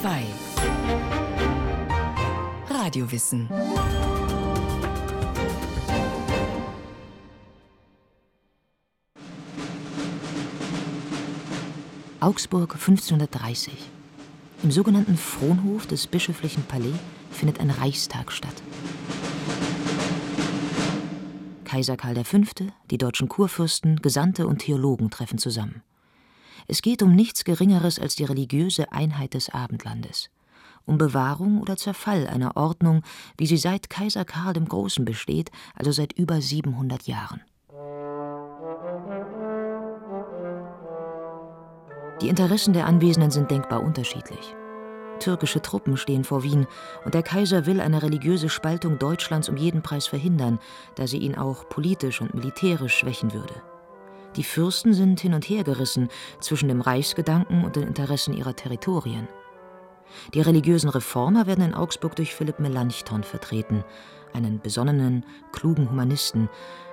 2 Radiowissen Augsburg 1530. Im sogenannten Fronhof des bischöflichen Palais findet ein Reichstag statt. Kaiser Karl V., die deutschen Kurfürsten, Gesandte und Theologen treffen zusammen. Es geht um nichts Geringeres als die religiöse Einheit des Abendlandes, um Bewahrung oder Zerfall einer Ordnung, wie sie seit Kaiser Karl dem Großen besteht, also seit über 700 Jahren. Die Interessen der Anwesenden sind denkbar unterschiedlich. Türkische Truppen stehen vor Wien und der Kaiser will eine religiöse Spaltung Deutschlands um jeden Preis verhindern, da sie ihn auch politisch und militärisch schwächen würde. Die Fürsten sind hin und her gerissen zwischen dem Reichsgedanken und den Interessen ihrer Territorien. Die religiösen Reformer werden in Augsburg durch Philipp Melanchthon vertreten, einen besonnenen, klugen Humanisten,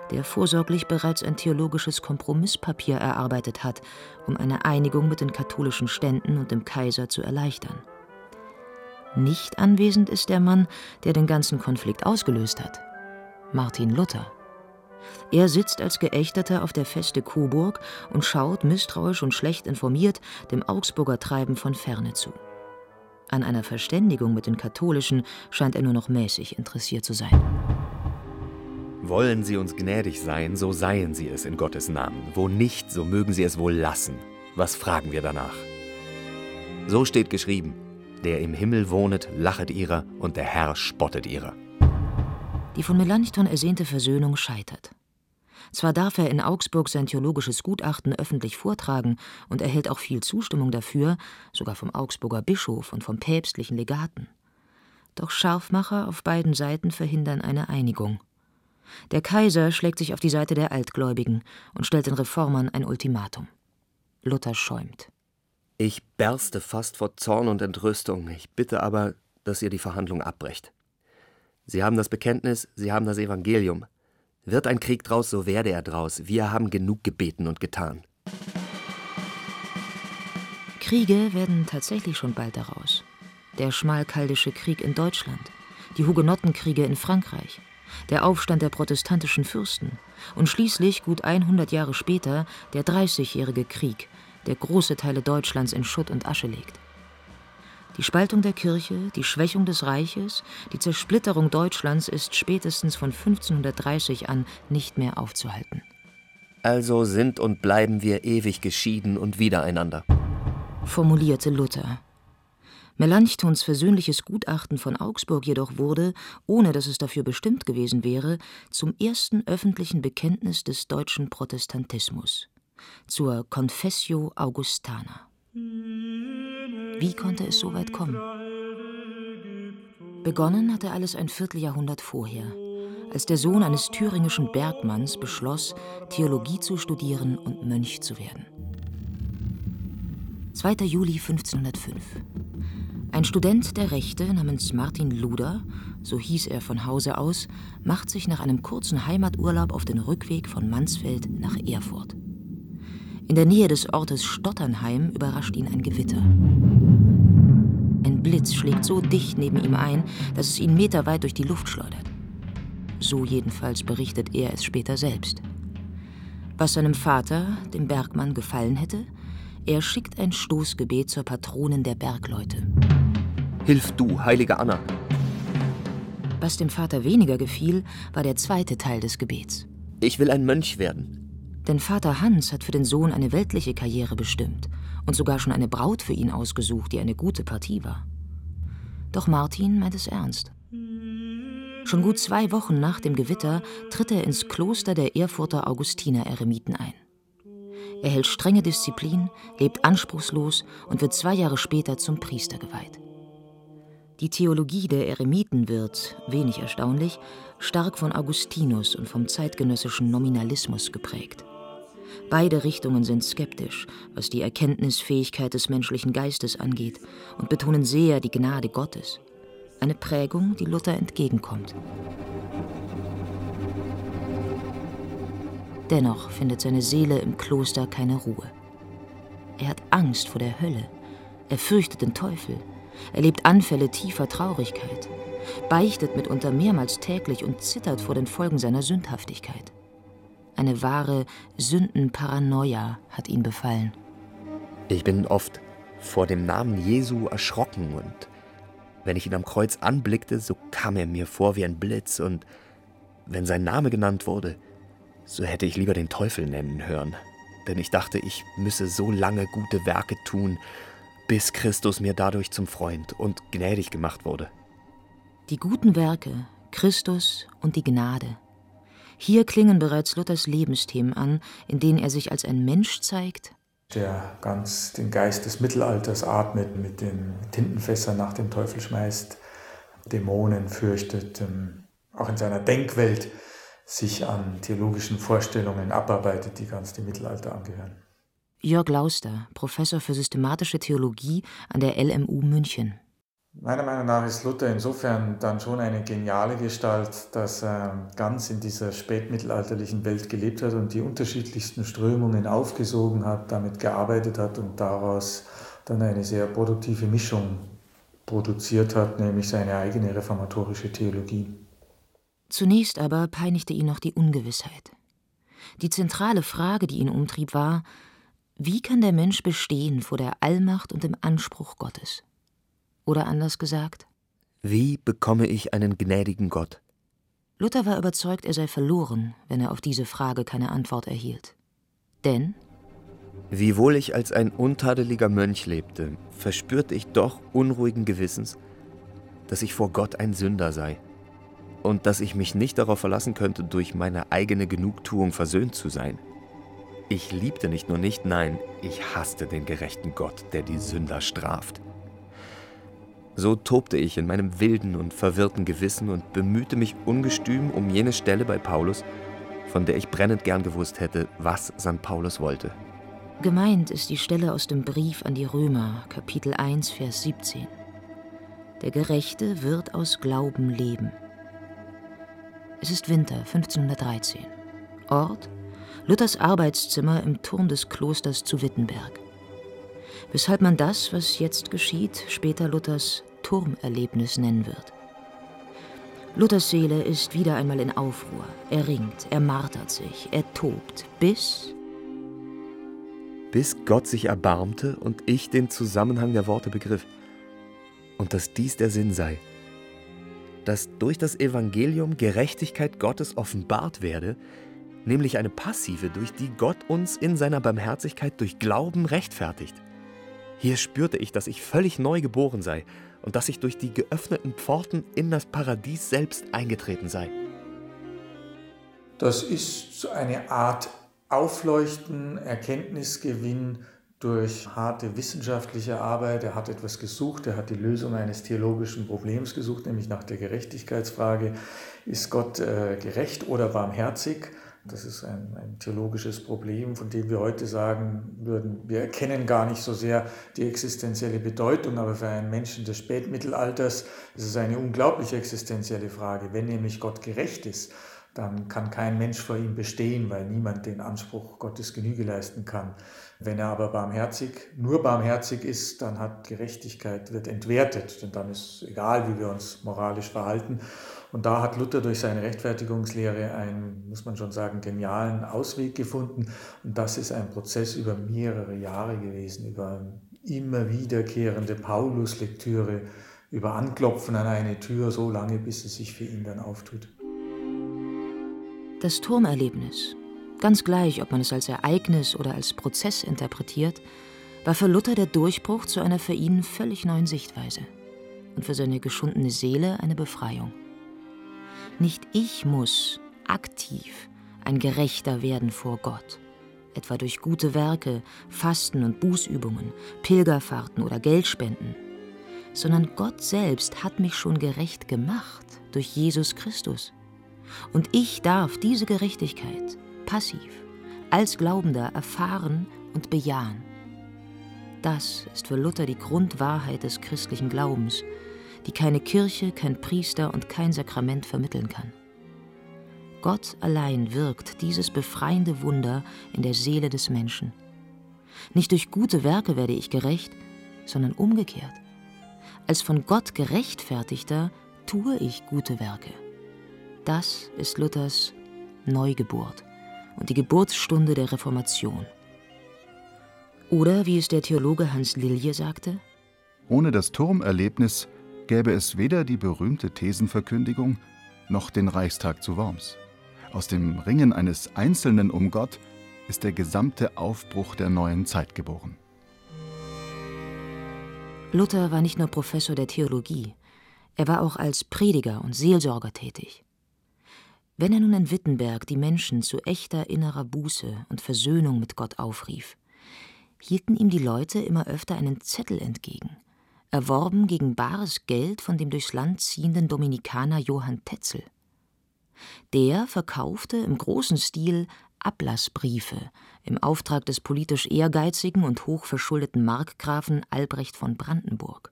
der vorsorglich bereits ein theologisches Kompromisspapier erarbeitet hat, um eine Einigung mit den katholischen Ständen und dem Kaiser zu erleichtern. Nicht anwesend ist der Mann, der den ganzen Konflikt ausgelöst hat, Martin Luther. Er sitzt als Geächteter auf der Feste Coburg und schaut, misstrauisch und schlecht informiert, dem Augsburger Treiben von ferne zu. An einer Verständigung mit den Katholischen scheint er nur noch mäßig interessiert zu sein. Wollen Sie uns gnädig sein, so seien Sie es in Gottes Namen. Wo nicht, so mögen Sie es wohl lassen. Was fragen wir danach? So steht geschrieben: Der im Himmel wohnet, lachet ihrer, und der Herr spottet ihrer. Die von Melanchthon ersehnte Versöhnung scheitert. Zwar darf er in Augsburg sein theologisches Gutachten öffentlich vortragen und erhält auch viel Zustimmung dafür, sogar vom Augsburger Bischof und vom päpstlichen Legaten. Doch Scharfmacher auf beiden Seiten verhindern eine Einigung. Der Kaiser schlägt sich auf die Seite der Altgläubigen und stellt den Reformern ein Ultimatum. Luther schäumt. Ich berste fast vor Zorn und Entrüstung. Ich bitte aber, dass ihr die Verhandlung abbrecht. Sie haben das Bekenntnis, Sie haben das Evangelium. Wird ein Krieg draus, so werde er draus. Wir haben genug gebeten und getan. Kriege werden tatsächlich schon bald daraus. Der Schmalkaldische Krieg in Deutschland, die Hugenottenkriege in Frankreich, der Aufstand der protestantischen Fürsten und schließlich, gut 100 Jahre später, der Dreißigjährige Krieg, der große Teile Deutschlands in Schutt und Asche legt. Die Spaltung der Kirche, die Schwächung des Reiches, die Zersplitterung Deutschlands ist spätestens von 1530 an nicht mehr aufzuhalten. Also sind und bleiben wir ewig geschieden und wiedereinander, formulierte Luther Melanchthons versöhnliches Gutachten von Augsburg jedoch wurde, ohne dass es dafür bestimmt gewesen wäre, zum ersten öffentlichen Bekenntnis des deutschen Protestantismus, zur Confessio Augustana. Wie konnte es so weit kommen? Begonnen hatte alles ein Vierteljahrhundert vorher, als der Sohn eines thüringischen Bergmanns beschloss, Theologie zu studieren und Mönch zu werden. 2. Juli 1505. Ein Student der Rechte namens Martin Luder, so hieß er von Hause aus, macht sich nach einem kurzen Heimaturlaub auf den Rückweg von Mansfeld nach Erfurt. In der Nähe des Ortes Stotternheim überrascht ihn ein Gewitter. Ein Blitz schlägt so dicht neben ihm ein, dass es ihn meterweit durch die Luft schleudert. So jedenfalls berichtet er es später selbst. Was seinem Vater, dem Bergmann, gefallen hätte, er schickt ein Stoßgebet zur Patronin der Bergleute. Hilf du, heilige Anna. Was dem Vater weniger gefiel, war der zweite Teil des Gebets. Ich will ein Mönch werden. Denn Vater Hans hat für den Sohn eine weltliche Karriere bestimmt und sogar schon eine Braut für ihn ausgesucht, die eine gute Partie war. Doch Martin meint es ernst. Schon gut zwei Wochen nach dem Gewitter tritt er ins Kloster der Erfurter Augustiner-Eremiten ein. Er hält strenge Disziplin, lebt anspruchslos und wird zwei Jahre später zum Priester geweiht. Die Theologie der Eremiten wird, wenig erstaunlich, stark von Augustinus und vom zeitgenössischen Nominalismus geprägt. Beide Richtungen sind skeptisch, was die Erkenntnisfähigkeit des menschlichen Geistes angeht, und betonen sehr die Gnade Gottes. Eine Prägung, die Luther entgegenkommt. Dennoch findet seine Seele im Kloster keine Ruhe. Er hat Angst vor der Hölle, er fürchtet den Teufel, erlebt Anfälle tiefer Traurigkeit, beichtet mitunter mehrmals täglich und zittert vor den Folgen seiner Sündhaftigkeit. Eine wahre Sündenparanoia hat ihn befallen. Ich bin oft vor dem Namen Jesu erschrocken und wenn ich ihn am Kreuz anblickte, so kam er mir vor wie ein Blitz und wenn sein Name genannt wurde, so hätte ich lieber den Teufel nennen hören, denn ich dachte, ich müsse so lange gute Werke tun, bis Christus mir dadurch zum Freund und gnädig gemacht wurde. Die guten Werke, Christus und die Gnade. Hier klingen bereits Luthers Lebensthemen an, in denen er sich als ein Mensch zeigt, der ganz den Geist des Mittelalters atmet, mit den Tintenfässern nach dem Teufel schmeißt, Dämonen fürchtet, ähm, auch in seiner Denkwelt sich an theologischen Vorstellungen abarbeitet, die ganz dem Mittelalter angehören. Jörg Lauster, Professor für systematische Theologie an der LMU München. Meiner Meinung nach ist Luther insofern dann schon eine geniale Gestalt, dass er ganz in dieser spätmittelalterlichen Welt gelebt hat und die unterschiedlichsten Strömungen aufgesogen hat, damit gearbeitet hat und daraus dann eine sehr produktive Mischung produziert hat, nämlich seine eigene reformatorische Theologie. Zunächst aber peinigte ihn noch die Ungewissheit. Die zentrale Frage, die ihn umtrieb, war, wie kann der Mensch bestehen vor der Allmacht und dem Anspruch Gottes? Oder anders gesagt, wie bekomme ich einen gnädigen Gott? Luther war überzeugt, er sei verloren, wenn er auf diese Frage keine Antwort erhielt. Denn Wiewohl ich als ein untadeliger Mönch lebte, verspürte ich doch unruhigen Gewissens, dass ich vor Gott ein Sünder sei und dass ich mich nicht darauf verlassen könnte, durch meine eigene Genugtuung versöhnt zu sein. Ich liebte nicht nur nicht, nein, ich hasste den gerechten Gott, der die Sünder straft. So tobte ich in meinem wilden und verwirrten Gewissen und bemühte mich ungestüm um jene Stelle bei Paulus, von der ich brennend gern gewusst hätte, was St. Paulus wollte. Gemeint ist die Stelle aus dem Brief an die Römer, Kapitel 1, Vers 17. Der Gerechte wird aus Glauben leben. Es ist Winter 1513. Ort Luthers Arbeitszimmer im Turm des Klosters zu Wittenberg. Weshalb man das, was jetzt geschieht, später Luthers Turmerlebnis nennen wird. Luthers Seele ist wieder einmal in Aufruhr. Er ringt, er martert sich, er tobt, bis. Bis Gott sich erbarmte und ich den Zusammenhang der Worte begriff. Und dass dies der Sinn sei, dass durch das Evangelium Gerechtigkeit Gottes offenbart werde, nämlich eine passive, durch die Gott uns in seiner Barmherzigkeit durch Glauben rechtfertigt. Hier spürte ich, dass ich völlig neu geboren sei und dass ich durch die geöffneten Pforten in das Paradies selbst eingetreten sei. Das ist eine Art Aufleuchten, Erkenntnisgewinn durch harte wissenschaftliche Arbeit. Er hat etwas gesucht, er hat die Lösung eines theologischen Problems gesucht, nämlich nach der Gerechtigkeitsfrage. Ist Gott äh, gerecht oder barmherzig? Das ist ein, ein, theologisches Problem, von dem wir heute sagen würden, wir erkennen gar nicht so sehr die existenzielle Bedeutung, aber für einen Menschen des Spätmittelalters ist es eine unglaublich existenzielle Frage. Wenn nämlich Gott gerecht ist, dann kann kein Mensch vor ihm bestehen, weil niemand den Anspruch Gottes Genüge leisten kann. Wenn er aber barmherzig, nur barmherzig ist, dann hat Gerechtigkeit, wird entwertet, denn dann ist egal, wie wir uns moralisch verhalten. Und da hat Luther durch seine Rechtfertigungslehre einen, muss man schon sagen, genialen Ausweg gefunden. Und das ist ein Prozess über mehrere Jahre gewesen, über immer wiederkehrende Paulus-Lektüre, über Anklopfen an eine Tür, so lange, bis es sich für ihn dann auftut. Das Turmerlebnis, ganz gleich, ob man es als Ereignis oder als Prozess interpretiert, war für Luther der Durchbruch zu einer für ihn völlig neuen Sichtweise und für seine geschundene Seele eine Befreiung. Nicht ich muss aktiv ein Gerechter werden vor Gott, etwa durch gute Werke, Fasten und Bußübungen, Pilgerfahrten oder Geldspenden, sondern Gott selbst hat mich schon gerecht gemacht durch Jesus Christus. Und ich darf diese Gerechtigkeit passiv als Glaubender erfahren und bejahen. Das ist für Luther die Grundwahrheit des christlichen Glaubens, die keine Kirche, kein Priester und kein Sakrament vermitteln kann. Gott allein wirkt dieses befreiende Wunder in der Seele des Menschen. Nicht durch gute Werke werde ich gerecht, sondern umgekehrt. Als von Gott gerechtfertigter tue ich gute Werke. Das ist Luthers Neugeburt und die Geburtsstunde der Reformation. Oder wie es der Theologe Hans Lilje sagte, ohne das Turmerlebnis gäbe es weder die berühmte Thesenverkündigung noch den Reichstag zu Worms. Aus dem Ringen eines Einzelnen um Gott ist der gesamte Aufbruch der neuen Zeit geboren. Luther war nicht nur Professor der Theologie, er war auch als Prediger und Seelsorger tätig. Wenn er nun in Wittenberg die Menschen zu echter innerer Buße und Versöhnung mit Gott aufrief, hielten ihm die Leute immer öfter einen Zettel entgegen, erworben gegen bares Geld von dem durchs Land ziehenden Dominikaner Johann Tetzel. Der verkaufte im großen Stil Ablassbriefe im Auftrag des politisch ehrgeizigen und hochverschuldeten Markgrafen Albrecht von Brandenburg.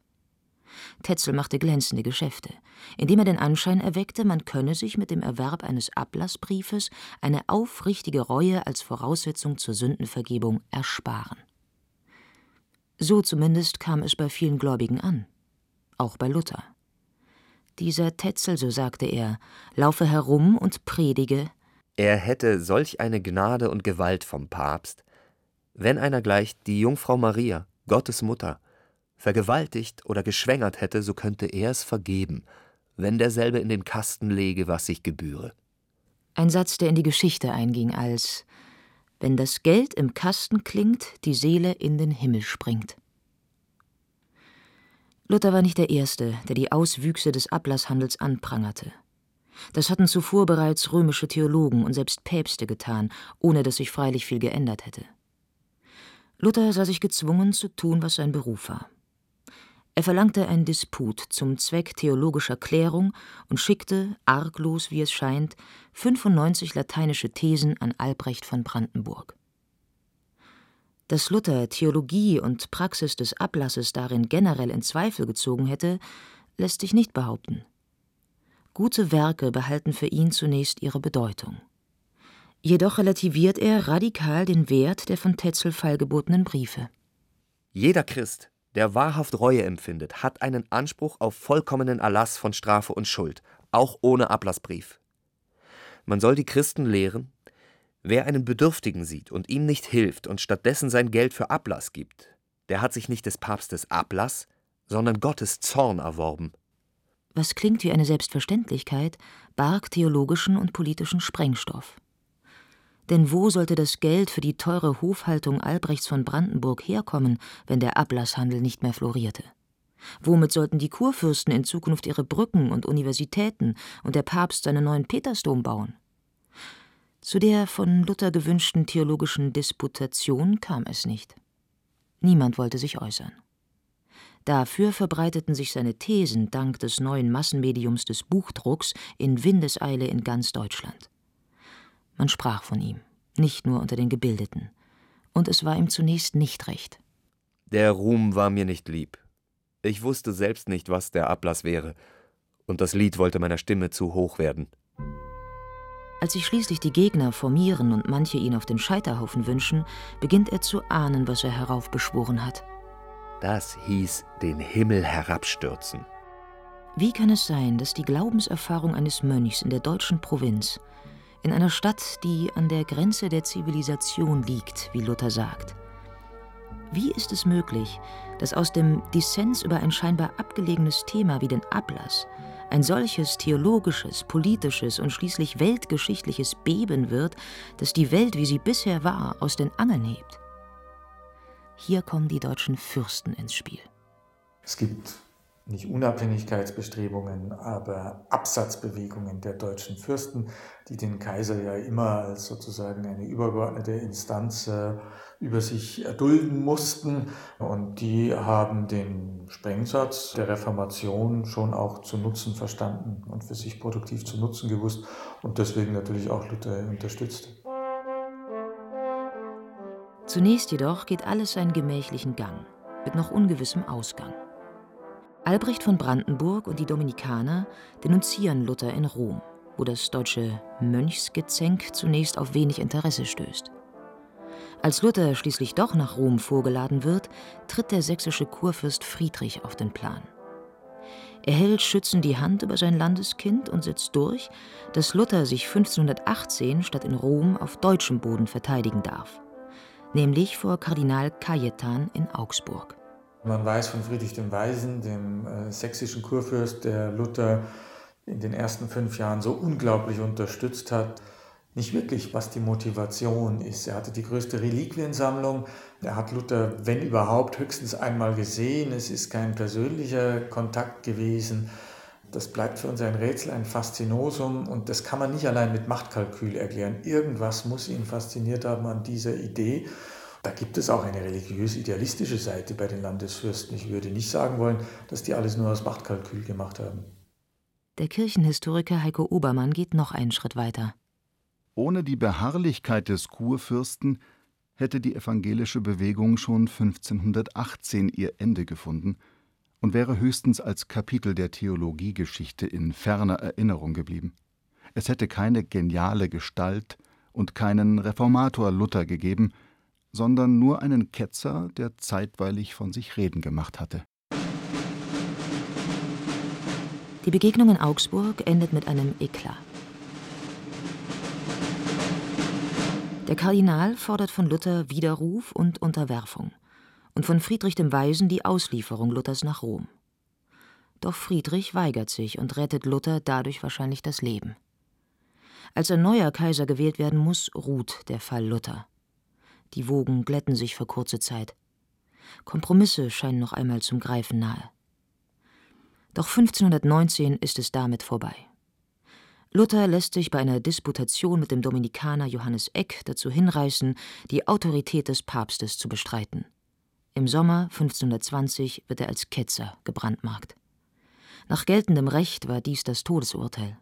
Tetzel machte glänzende Geschäfte, indem er den Anschein erweckte, man könne sich mit dem Erwerb eines Ablassbriefes eine aufrichtige Reue als Voraussetzung zur Sündenvergebung ersparen. So zumindest kam es bei vielen Gläubigen an, auch bei Luther. Dieser Tetzel, so sagte er, laufe herum und predige, er hätte solch eine Gnade und Gewalt vom Papst, wenn einer gleich die Jungfrau Maria, Gottes Mutter, vergewaltigt oder geschwängert hätte, so könnte er es vergeben, wenn derselbe in den Kasten lege, was sich gebühre. Ein Satz, der in die Geschichte einging als Wenn das Geld im Kasten klingt, die Seele in den Himmel springt. Luther war nicht der Erste, der die Auswüchse des Ablasshandels anprangerte. Das hatten zuvor bereits römische Theologen und selbst Päpste getan, ohne dass sich freilich viel geändert hätte. Luther sah sich gezwungen zu tun, was sein Beruf war. Er verlangte ein Disput zum Zweck theologischer Klärung und schickte, arglos wie es scheint, 95 lateinische Thesen an Albrecht von Brandenburg. Dass Luther Theologie und Praxis des Ablasses darin generell in Zweifel gezogen hätte, lässt sich nicht behaupten. Gute Werke behalten für ihn zunächst ihre Bedeutung. Jedoch relativiert er radikal den Wert der von Tetzel feilgebotenen Briefe. Jeder Christ, der wahrhaft Reue empfindet, hat einen Anspruch auf vollkommenen Erlass von Strafe und Schuld, auch ohne Ablassbrief. Man soll die Christen lehren, wer einen Bedürftigen sieht und ihm nicht hilft und stattdessen sein Geld für Ablass gibt, der hat sich nicht des Papstes Ablass, sondern Gottes Zorn erworben. Was klingt wie eine Selbstverständlichkeit, barg theologischen und politischen Sprengstoff. Denn wo sollte das Geld für die teure Hofhaltung Albrechts von Brandenburg herkommen, wenn der Ablasshandel nicht mehr florierte? Womit sollten die Kurfürsten in Zukunft ihre Brücken und Universitäten und der Papst seinen neuen Petersdom bauen? Zu der von Luther gewünschten theologischen Disputation kam es nicht. Niemand wollte sich äußern. Dafür verbreiteten sich seine Thesen dank des neuen Massenmediums des Buchdrucks in Windeseile in ganz Deutschland. Man sprach von ihm, nicht nur unter den Gebildeten. Und es war ihm zunächst nicht recht. Der Ruhm war mir nicht lieb. Ich wusste selbst nicht, was der Ablass wäre, und das Lied wollte meiner Stimme zu hoch werden. Als sich schließlich die Gegner formieren und manche ihn auf den Scheiterhaufen wünschen, beginnt er zu ahnen, was er heraufbeschworen hat. Das hieß den Himmel herabstürzen. Wie kann es sein, dass die Glaubenserfahrung eines Mönchs in der deutschen Provinz in einer Stadt, die an der Grenze der Zivilisation liegt, wie Luther sagt. Wie ist es möglich, dass aus dem Dissens über ein scheinbar abgelegenes Thema wie den Ablass ein solches theologisches, politisches und schließlich weltgeschichtliches Beben wird, das die Welt, wie sie bisher war, aus den Angeln hebt? Hier kommen die deutschen Fürsten ins Spiel. Es gibt nicht Unabhängigkeitsbestrebungen, aber Absatzbewegungen der deutschen Fürsten, die den Kaiser ja immer als sozusagen eine übergeordnete Instanz äh, über sich erdulden mussten. Und die haben den Sprengsatz der Reformation schon auch zu nutzen verstanden und für sich produktiv zu nutzen gewusst und deswegen natürlich auch Luther unterstützt. Zunächst jedoch geht alles seinen gemächlichen Gang, mit noch ungewissem Ausgang. Albrecht von Brandenburg und die Dominikaner denunzieren Luther in Rom, wo das deutsche Mönchsgezänk zunächst auf wenig Interesse stößt. Als Luther schließlich doch nach Rom vorgeladen wird, tritt der sächsische Kurfürst Friedrich auf den Plan. Er hält schützend die Hand über sein Landeskind und setzt durch, dass Luther sich 1518 statt in Rom auf deutschem Boden verteidigen darf, nämlich vor Kardinal Cajetan in Augsburg. Man weiß von Friedrich dem Weisen, dem äh, sächsischen Kurfürst, der Luther in den ersten fünf Jahren so unglaublich unterstützt hat, nicht wirklich, was die Motivation ist. Er hatte die größte Reliquiensammlung. Er hat Luther, wenn überhaupt, höchstens einmal gesehen. Es ist kein persönlicher Kontakt gewesen. Das bleibt für uns ein Rätsel, ein Faszinosum und das kann man nicht allein mit Machtkalkül erklären. Irgendwas muss ihn fasziniert haben an dieser Idee. Da gibt es auch eine religiös-idealistische Seite bei den Landesfürsten. Ich würde nicht sagen wollen, dass die alles nur aus Machtkalkül gemacht haben. Der Kirchenhistoriker Heiko Obermann geht noch einen Schritt weiter. Ohne die Beharrlichkeit des Kurfürsten hätte die evangelische Bewegung schon 1518 ihr Ende gefunden und wäre höchstens als Kapitel der Theologiegeschichte in ferner Erinnerung geblieben. Es hätte keine geniale Gestalt und keinen Reformator Luther gegeben, sondern nur einen Ketzer, der zeitweilig von sich reden gemacht hatte. Die Begegnung in Augsburg endet mit einem Eklat. Der Kardinal fordert von Luther Widerruf und Unterwerfung und von Friedrich dem Weisen die Auslieferung Luthers nach Rom. Doch Friedrich weigert sich und rettet Luther dadurch wahrscheinlich das Leben. Als ein neuer Kaiser gewählt werden muss, ruht der Fall Luther. Die Wogen glätten sich für kurze Zeit. Kompromisse scheinen noch einmal zum Greifen nahe. Doch 1519 ist es damit vorbei. Luther lässt sich bei einer Disputation mit dem Dominikaner Johannes Eck dazu hinreißen, die Autorität des Papstes zu bestreiten. Im Sommer 1520 wird er als Ketzer gebrandmarkt. Nach geltendem Recht war dies das Todesurteil.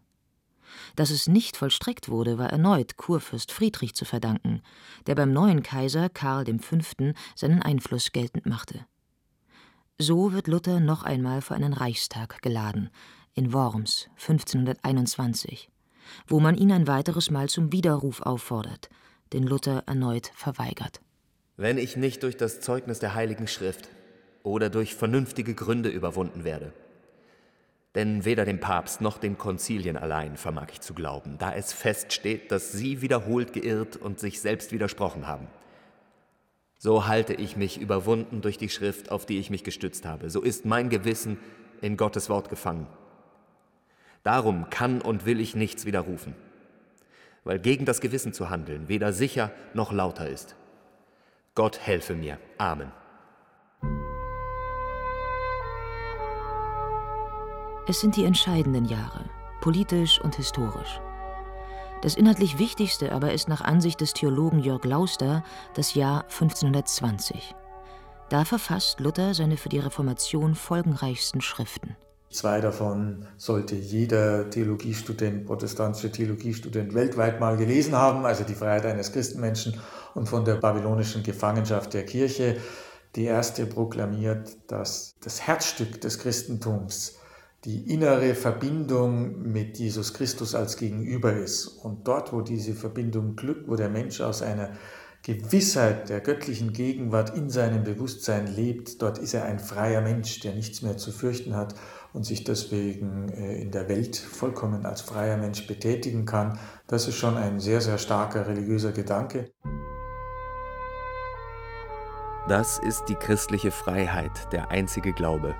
Dass es nicht vollstreckt wurde, war erneut Kurfürst Friedrich zu verdanken, der beim neuen Kaiser Karl V. seinen Einfluss geltend machte. So wird Luther noch einmal vor einen Reichstag geladen, in Worms 1521, wo man ihn ein weiteres Mal zum Widerruf auffordert, den Luther erneut verweigert. Wenn ich nicht durch das Zeugnis der Heiligen Schrift oder durch vernünftige Gründe überwunden werde, denn weder dem Papst noch den Konzilien allein vermag ich zu glauben, da es feststeht, dass sie wiederholt geirrt und sich selbst widersprochen haben. So halte ich mich überwunden durch die Schrift, auf die ich mich gestützt habe. So ist mein Gewissen in Gottes Wort gefangen. Darum kann und will ich nichts widerrufen, weil gegen das Gewissen zu handeln weder sicher noch lauter ist. Gott helfe mir. Amen. Es sind die entscheidenden Jahre, politisch und historisch. Das inhaltlich Wichtigste aber ist nach Ansicht des Theologen Jörg Lauster das Jahr 1520. Da verfasst Luther seine für die Reformation folgenreichsten Schriften. Zwei davon sollte jeder Theologiestudent, protestantischer Theologiestudent weltweit mal gelesen haben, also die Freiheit eines Christenmenschen und von der babylonischen Gefangenschaft der Kirche. Die erste proklamiert, dass das Herzstück des Christentums die innere Verbindung mit Jesus Christus als Gegenüber ist. Und dort, wo diese Verbindung glückt, wo der Mensch aus einer Gewissheit der göttlichen Gegenwart in seinem Bewusstsein lebt, dort ist er ein freier Mensch, der nichts mehr zu fürchten hat und sich deswegen äh, in der Welt vollkommen als freier Mensch betätigen kann. Das ist schon ein sehr, sehr starker religiöser Gedanke. Das ist die christliche Freiheit, der einzige Glaube,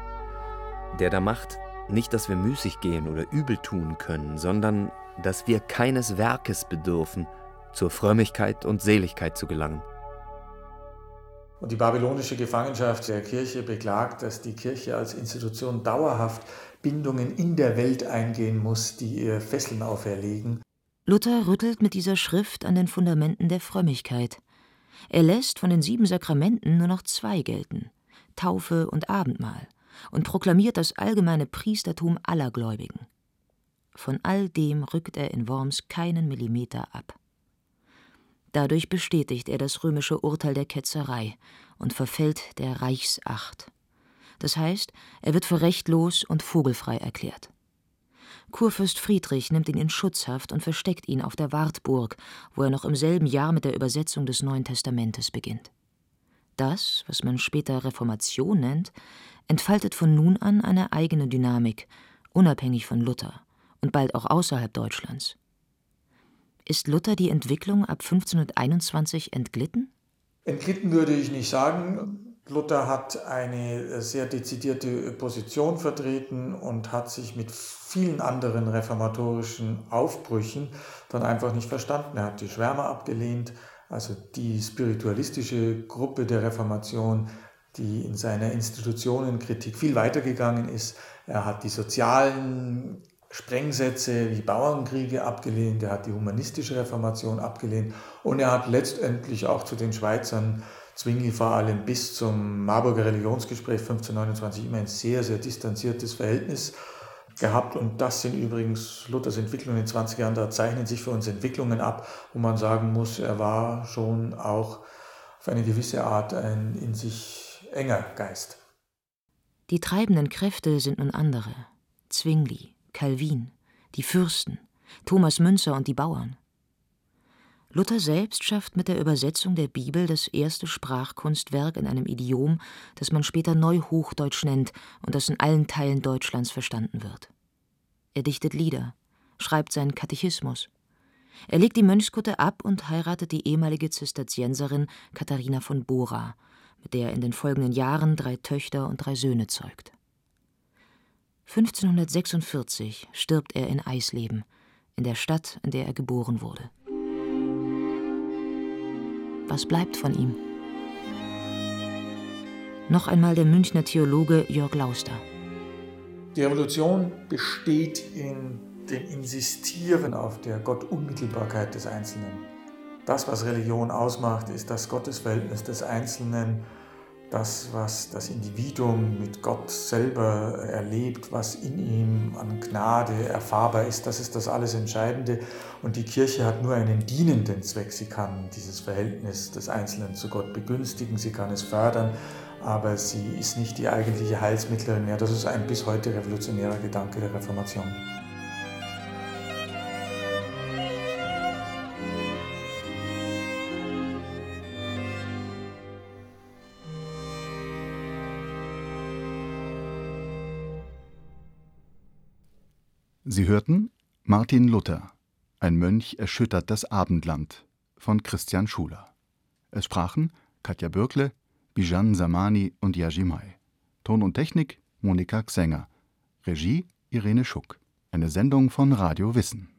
der da macht, nicht, dass wir müßig gehen oder übel tun können, sondern dass wir keines Werkes bedürfen, zur Frömmigkeit und Seligkeit zu gelangen. Und die babylonische Gefangenschaft der Kirche beklagt, dass die Kirche als Institution dauerhaft Bindungen in der Welt eingehen muss, die ihr Fesseln auferlegen. Luther rüttelt mit dieser Schrift an den Fundamenten der Frömmigkeit. Er lässt von den sieben Sakramenten nur noch zwei gelten: Taufe und Abendmahl, und proklamiert das allgemeine Priestertum aller Gläubigen. Von all dem rückt er in Worms keinen Millimeter ab. Dadurch bestätigt er das römische Urteil der Ketzerei und verfällt der Reichsacht. Das heißt, er wird für rechtlos und vogelfrei erklärt. Kurfürst Friedrich nimmt ihn in Schutzhaft und versteckt ihn auf der Wartburg, wo er noch im selben Jahr mit der Übersetzung des Neuen Testamentes beginnt. Das, was man später Reformation nennt, entfaltet von nun an eine eigene Dynamik, unabhängig von Luther und bald auch außerhalb Deutschlands. Ist Luther die Entwicklung ab 1521 entglitten? Entglitten würde ich nicht sagen. Luther hat eine sehr dezidierte Position vertreten und hat sich mit vielen anderen reformatorischen Aufbrüchen dann einfach nicht verstanden. Er hat die Schwärmer abgelehnt, also die spiritualistische Gruppe der Reformation, die in seiner Institutionenkritik viel weitergegangen ist. Er hat die sozialen Sprengsätze wie Bauernkriege abgelehnt, er hat die humanistische Reformation abgelehnt und er hat letztendlich auch zu den Schweizern Zwingli vor allem bis zum Marburger Religionsgespräch 1529 immer ein sehr, sehr distanziertes Verhältnis gehabt. Und das sind übrigens Luthers Entwicklungen in den 20 Jahren, da zeichnen sich für uns Entwicklungen ab, wo man sagen muss, er war schon auch auf eine gewisse Art ein in sich enger Geist. Die treibenden Kräfte sind nun andere. Zwingli, Calvin, die Fürsten, Thomas Münzer und die Bauern. Luther selbst schafft mit der Übersetzung der Bibel das erste Sprachkunstwerk in einem Idiom, das man später Neuhochdeutsch nennt und das in allen Teilen Deutschlands verstanden wird. Er dichtet Lieder, schreibt seinen Katechismus. Er legt die Mönchskutte ab und heiratet die ehemalige Zisterzienserin Katharina von Bora, mit der er in den folgenden Jahren drei Töchter und drei Söhne zeugt. 1546 stirbt er in Eisleben, in der Stadt, in der er geboren wurde. Was bleibt von ihm? Noch einmal der Münchner Theologe Jörg Lauster. Die Revolution besteht in dem Insistieren auf der Gottunmittelbarkeit des Einzelnen. Das, was Religion ausmacht, ist das Gottesverhältnis des Einzelnen das, was das Individuum mit Gott selber erlebt, was in ihm an Gnade erfahrbar ist, das ist das alles Entscheidende. Und die Kirche hat nur einen dienenden Zweck. Sie kann dieses Verhältnis des Einzelnen zu Gott begünstigen, sie kann es fördern, aber sie ist nicht die eigentliche Heilsmittlerin mehr. Das ist ein bis heute revolutionärer Gedanke der Reformation. Sie hörten Martin Luther, ein Mönch erschüttert das Abendland von Christian Schuler. Es sprachen Katja Bürkle, Bijan Samani und Yajimai. Ton und Technik Monika Xenger. Regie Irene Schuck. Eine Sendung von Radio Wissen.